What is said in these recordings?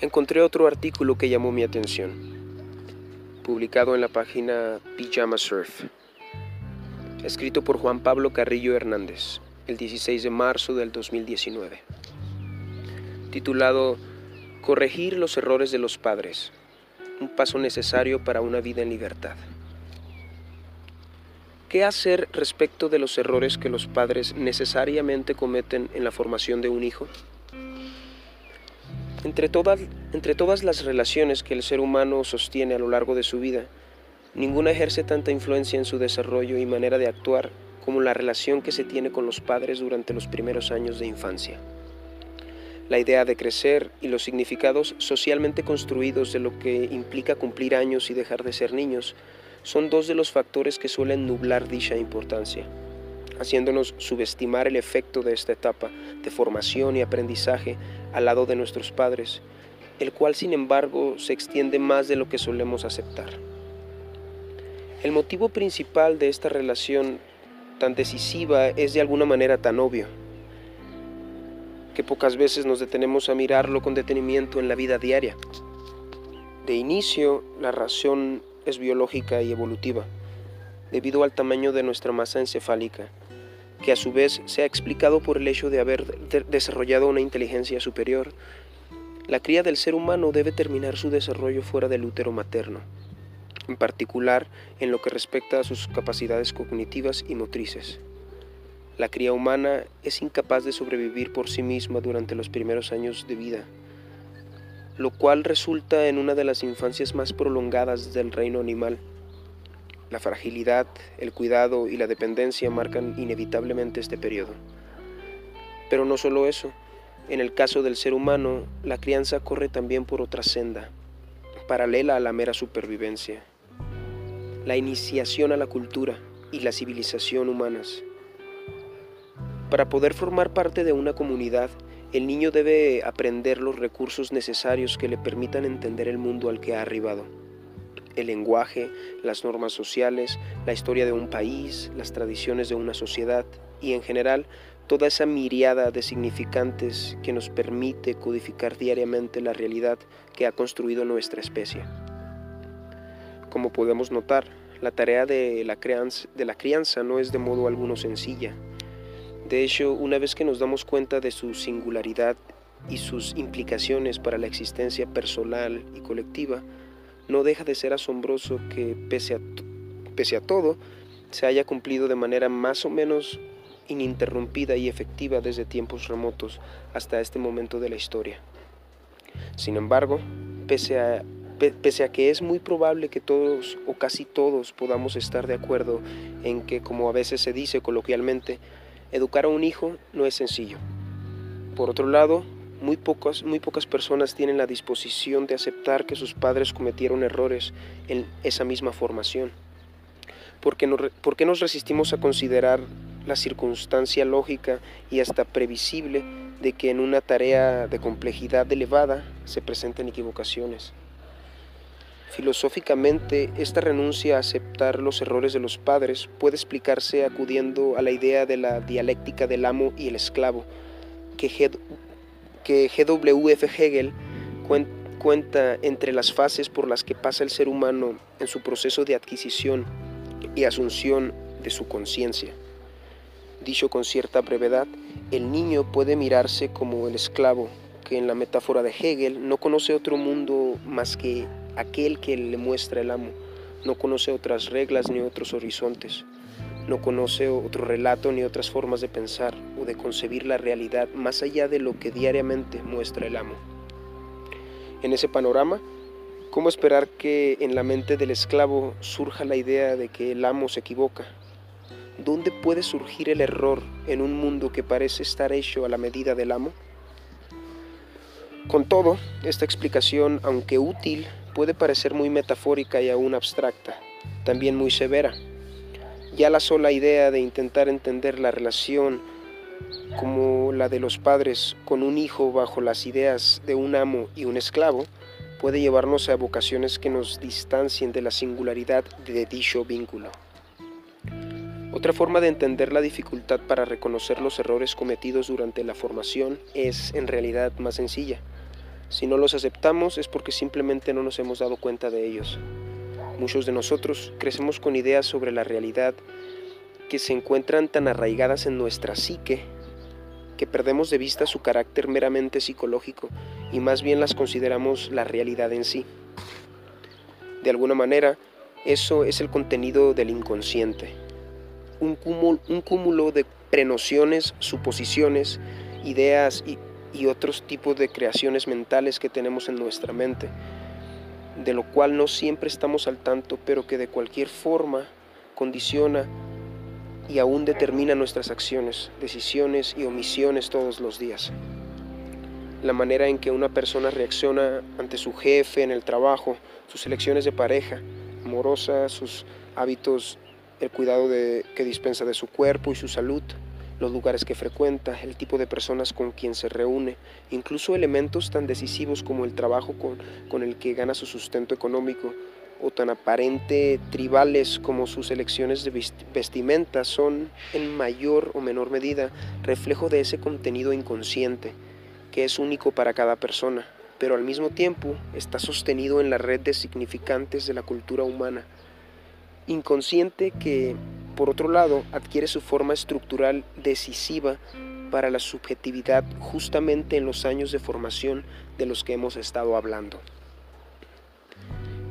encontré otro artículo que llamó mi atención, publicado en la página Pijama Surf, escrito por Juan Pablo Carrillo Hernández, el 16 de marzo del 2019, titulado Corregir los errores de los padres, un paso necesario para una vida en libertad. ¿Qué hacer respecto de los errores que los padres necesariamente cometen en la formación de un hijo? Entre todas, las relaciones que el ser humano sostiene a lo largo de su vida, ninguna ejerce tanta influencia en su desarrollo y manera de actuar como la relación que se tiene con los padres durante los primeros años de infancia. La idea de crecer y los significados socialmente construidos de lo que implica cumplir años y dejar de ser niños son dos de los factores que suelen nublar dicha importancia, haciéndonos subestimar el efecto de esta etapa de formación y aprendizaje al lado de nuestros padres, el cual sin embargo se extiende más de lo que solemos aceptar. El motivo principal de esta relación tan decisiva es de alguna manera tan obvio, que pocas veces nos detenemos a mirarlo con detenimiento en la vida diaria. De inicio, la razón es biológica y evolutiva, debido al tamaño de nuestra masa encefálica, que a su vez se ha explicado por el hecho de haber desarrollado una inteligencia superior. La cría del ser humano debe terminar su desarrollo fuera del útero materno, en particular en lo que respecta a sus capacidades cognitivas y motrices. La cría humana es incapaz de sobrevivir por sí misma durante los primeros años de vida lo cual resulta en una de las infancias más prolongadas del reino animal. La fragilidad, el cuidado y la dependencia marcan inevitablemente este periodo. Pero no solo eso, en el caso del ser humano, la crianza corre también por otra senda, paralela a la mera supervivencia. La iniciación a la cultura y la civilización humanas. Para poder formar parte de una comunidad, el niño debe aprender los recursos necesarios que le permitan entender el mundo al que ha arribado. El lenguaje, las normas sociales, la historia de un país, las tradiciones de una sociedad y en general toda esa miriada de significantes que nos permite codificar diariamente la realidad que ha construido nuestra especie. Como podemos notar, la tarea de la, crianza, de la crianza no es de modo alguno sencilla, de hecho, una vez que nos damos cuenta de su singularidad y sus implicaciones para la existencia personal y colectiva, no deja de ser asombroso que, pese a, pese a todo, se haya cumplido de manera más o menos ininterrumpida y efectiva desde tiempos remotos hasta este momento de la historia. Sin embargo, pese a, pese a que es muy probable que todos o casi todos podamos estar de acuerdo en que, como a veces se dice coloquialmente, Educar a un hijo no es sencillo. Por otro lado, muy pocas, muy pocas personas tienen la disposición de aceptar que sus padres cometieron errores en esa misma formación. ¿Por qué, ¿Por qué nos resistimos a considerar la circunstancia lógica y hasta previsible de que en una tarea de complejidad elevada se presenten equivocaciones? Filosóficamente, esta renuncia a aceptar los errores de los padres puede explicarse acudiendo a la idea de la dialéctica del amo y el esclavo, que, G.W.F. Hegel cuenta entre las fases por las que pasa el ser humano en su proceso de adquisición y asunción de su conciencia. Dicho con cierta brevedad, el niño puede mirarse como el esclavo, que en la metáfora de Hegel no conoce otro mundo más que aquel que le muestra el amo. No conoce otras reglas ni otros horizontes. No conoce otro relato ni otras formas de pensar o de concebir la realidad más allá de lo que diariamente muestra el amo. En ese panorama, ¿cómo esperar que en la mente del esclavo surja la idea de que el amo se equivoca? ¿Dónde puede surgir el error en un mundo que parece estar hecho a la medida del amo? Con todo, esta explicación, aunque útil, puede parecer muy metafórica y aún abstracta, también muy severa. Ya la sola idea de intentar entender la relación como la de los padres con un hijo bajo las ideas de un amo y un esclavo puede llevarnos a vocaciones que nos distancien de la singularidad de dicho vínculo. Otra forma de entender la dificultad para reconocer los errores cometidos durante la formación es en realidad más sencilla Si no los aceptamos es porque simplemente no nos hemos dado cuenta de ellos. Muchos de nosotros crecemos con ideas sobre la realidad que se encuentran tan arraigadas en nuestra psique que perdemos de vista su carácter meramente psicológico y más bien las consideramos la realidad en sí. De alguna manera, eso es el contenido del inconsciente, un cúmulo, de prenociones, suposiciones, ideas y, otros tipos de creaciones mentales que tenemos en nuestra mente, de lo cual no siempre estamos al tanto, pero que de cualquier forma condiciona y aún determina nuestras acciones, decisiones y omisiones todos los días. La manera en que una persona reacciona ante su jefe en el trabajo, sus elecciones de pareja, amorosa, sus hábitos, el cuidado que dispensa de su cuerpo y su salud, los lugares que frecuenta, el tipo de personas con quien se reúne, incluso elementos tan decisivos como el trabajo con, con el que gana su sustento económico, o tan aparente tribales como sus elecciones de vestimenta son en mayor o menor medida reflejo de ese contenido inconsciente que es único para cada persona, pero al mismo tiempo está sostenido en la red de significantes de la cultura humana. Inconsciente que, por otro lado, adquiere su forma estructural decisiva para la subjetividad justamente en los años de formación de los que hemos estado hablando.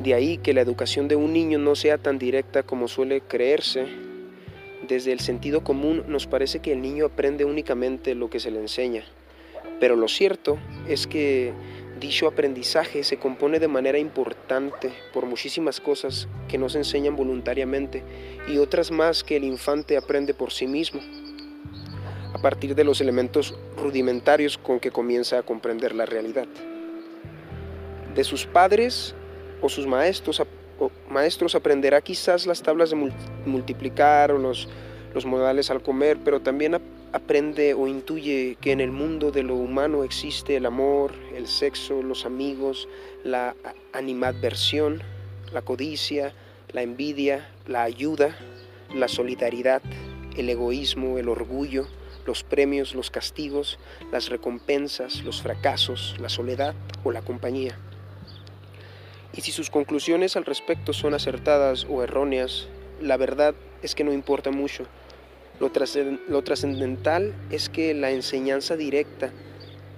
De ahí que la educación de un niño no sea tan directa como suele creerse. Desde el sentido común nos parece que el niño aprende únicamente lo que se le enseña. Pero lo cierto es que dicho aprendizaje se compone de manera importante por muchísimas cosas que no se enseñan voluntariamente y otras más que el infante aprende por sí mismo, a partir de los elementos rudimentarios con que comienza a comprender la realidad. De sus padres o sus maestros, maestros aprenderá quizás las tablas de multiplicar o los, los modales al comer, pero también aprende o intuye que en el mundo de lo humano existe el amor, el sexo, los amigos, la animadversión, la codicia, la envidia, la ayuda, la solidaridad, el egoísmo, el orgullo, los premios, los castigos, las recompensas, los fracasos, la soledad o la compañía. Y si sus conclusiones al respecto son acertadas o erróneas, la verdad es que no importa mucho. Lo trascendental es que la enseñanza directa,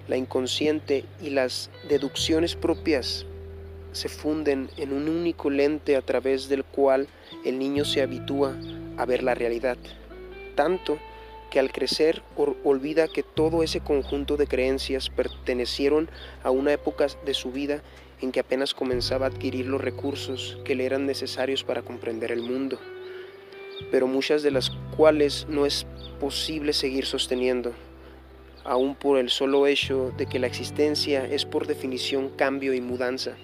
la inconsciente y las deducciones propias se funden en un único lente a través del cual el niño se habitúa a ver la realidad. Tanto que al crecer olvida que todo ese conjunto de creencias pertenecieron a una época de su vida en que apenas comenzaba a adquirir los recursos que le eran necesarios para comprender el mundo, pero muchas de las cuales no es posible seguir sosteniendo, aún por el solo hecho de que la existencia es por definición cambio y mudanza,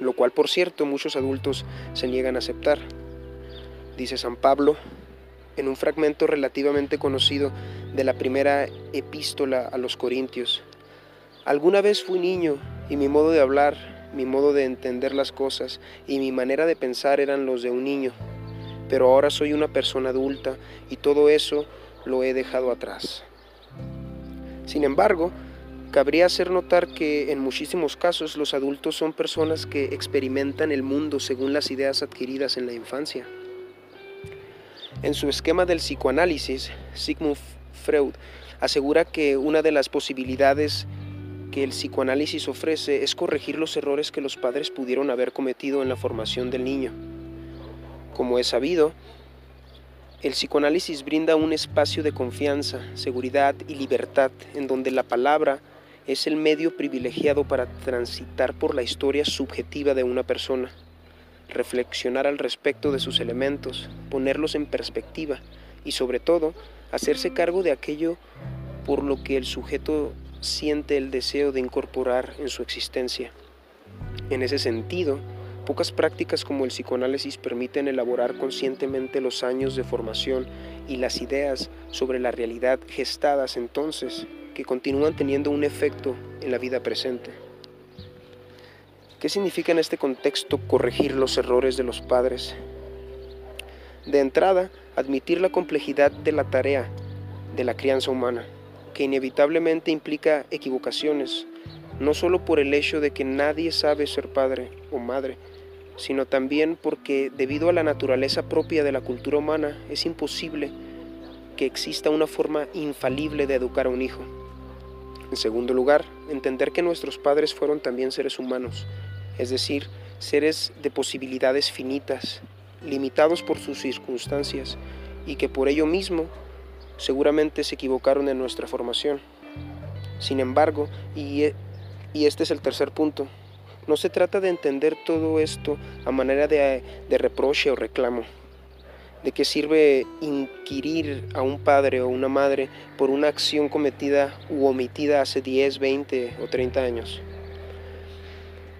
lo cual por cierto muchos adultos se niegan a aceptar. Dice San Pablo en un fragmento relativamente conocido de la primera epístola a los Corintios. Alguna vez fui niño y mi modo de hablar, mi modo de entender las cosas y mi manera de pensar eran los de un niño, pero ahora soy una persona adulta y todo eso lo he dejado atrás. Sin embargo, cabría hacer notar que en muchísimos casos los adultos son personas que experimentan el mundo según las ideas adquiridas en la infancia. En su esquema del psicoanálisis, Sigmund Freud asegura que una de las posibilidades que el psicoanálisis ofrece es corregir los errores que los padres pudieron haber cometido en la formación del niño. Como es sabido, el psicoanálisis brinda un espacio de confianza, seguridad y libertad en donde la palabra es el medio privilegiado para transitar por la historia subjetiva de una persona, reflexionar al respecto de sus elementos, ponerlos en perspectiva y sobre todo hacerse cargo de aquello por lo que el sujeto siente el deseo de incorporar en su existencia. En ese sentido, pocas prácticas como el psicoanálisis permiten elaborar conscientemente los años de formación y las ideas sobre la realidad gestadas entonces que continúan teniendo un efecto en la vida presente. ¿Qué significa en este contexto corregir los errores de los padres? De entrada, admitir la complejidad de la tarea de la crianza humana que inevitablemente implica equivocaciones, no solo por el hecho de que nadie sabe ser padre o madre, sino también porque debido a la naturaleza propia de la cultura humana es imposible que exista una forma infalible de educar a un hijo. En segundo lugar, entender que nuestros padres fueron también seres humanos, es decir, seres de posibilidades finitas, limitados por sus circunstancias, y que por ello mismo seguramente se equivocaron en nuestra formación. Sin embargo, y, y este es el tercer punto, no se trata de entender todo esto a manera de, reproche o reclamo. ¿De qué sirve inquirir a un padre o una madre por una acción cometida u omitida hace 10, 20 o 30 años?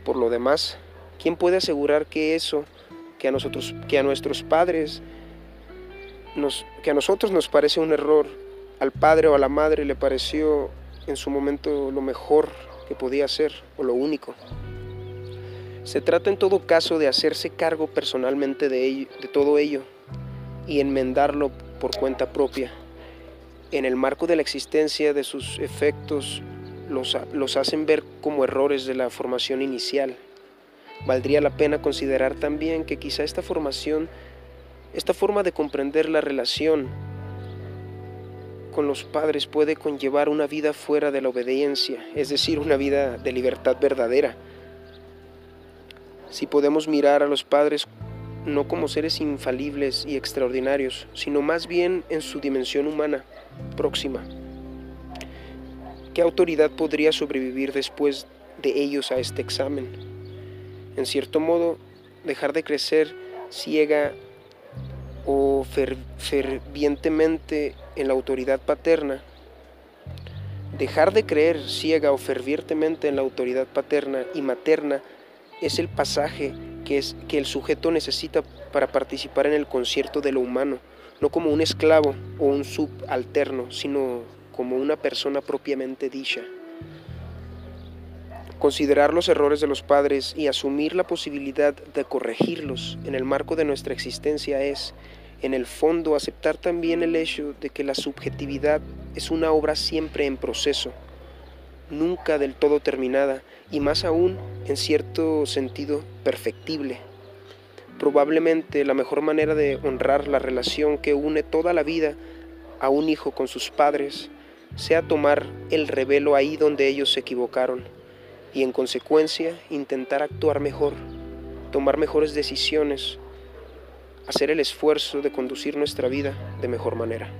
Por lo demás, ¿quién puede asegurar que eso que a nosotros, que a nuestros padres, que a nosotros nos parece un error, al padre o a la madre le pareció en su momento lo mejor que podía ser o lo único? Se trata en todo caso de hacerse cargo personalmente de, de todo ello y enmendarlo por cuenta propia. En el marco de la existencia de sus efectos, los, los hacen ver como errores de la formación inicial. Valdría la pena considerar también que quizá esta formación, esta forma de comprender la relación con los padres puede conllevar una vida fuera de la obediencia, es decir, una vida de libertad verdadera si podemos mirar a los padres no como seres infalibles y extraordinarios, sino más bien en su dimensión humana, próxima. ¿Qué autoridad podría sobrevivir después de ellos a este examen? En cierto modo, dejar de crecer ciega o fervientemente en la autoridad paterna, dejar de creer ciega o fervientemente en la autoridad paterna y materna es el pasaje que, es, que el sujeto necesita para participar en el concierto de lo humano, no como un esclavo o un subalterno, sino como una persona propiamente dicha. Considerar los errores de los padres y asumir la posibilidad de corregirlos en el marco de nuestra existencia es, en el fondo, aceptar también el hecho de que la subjetividad es una obra siempre en proceso, nunca del todo terminada y más aún, en cierto sentido, perfectible. Probablemente la mejor manera de honrar la relación que une toda la vida a un hijo con sus padres sea tomar el revelo ahí donde ellos se equivocaron y en consecuencia intentar actuar mejor, tomar mejores decisiones, hacer el esfuerzo de conducir nuestra vida de mejor manera.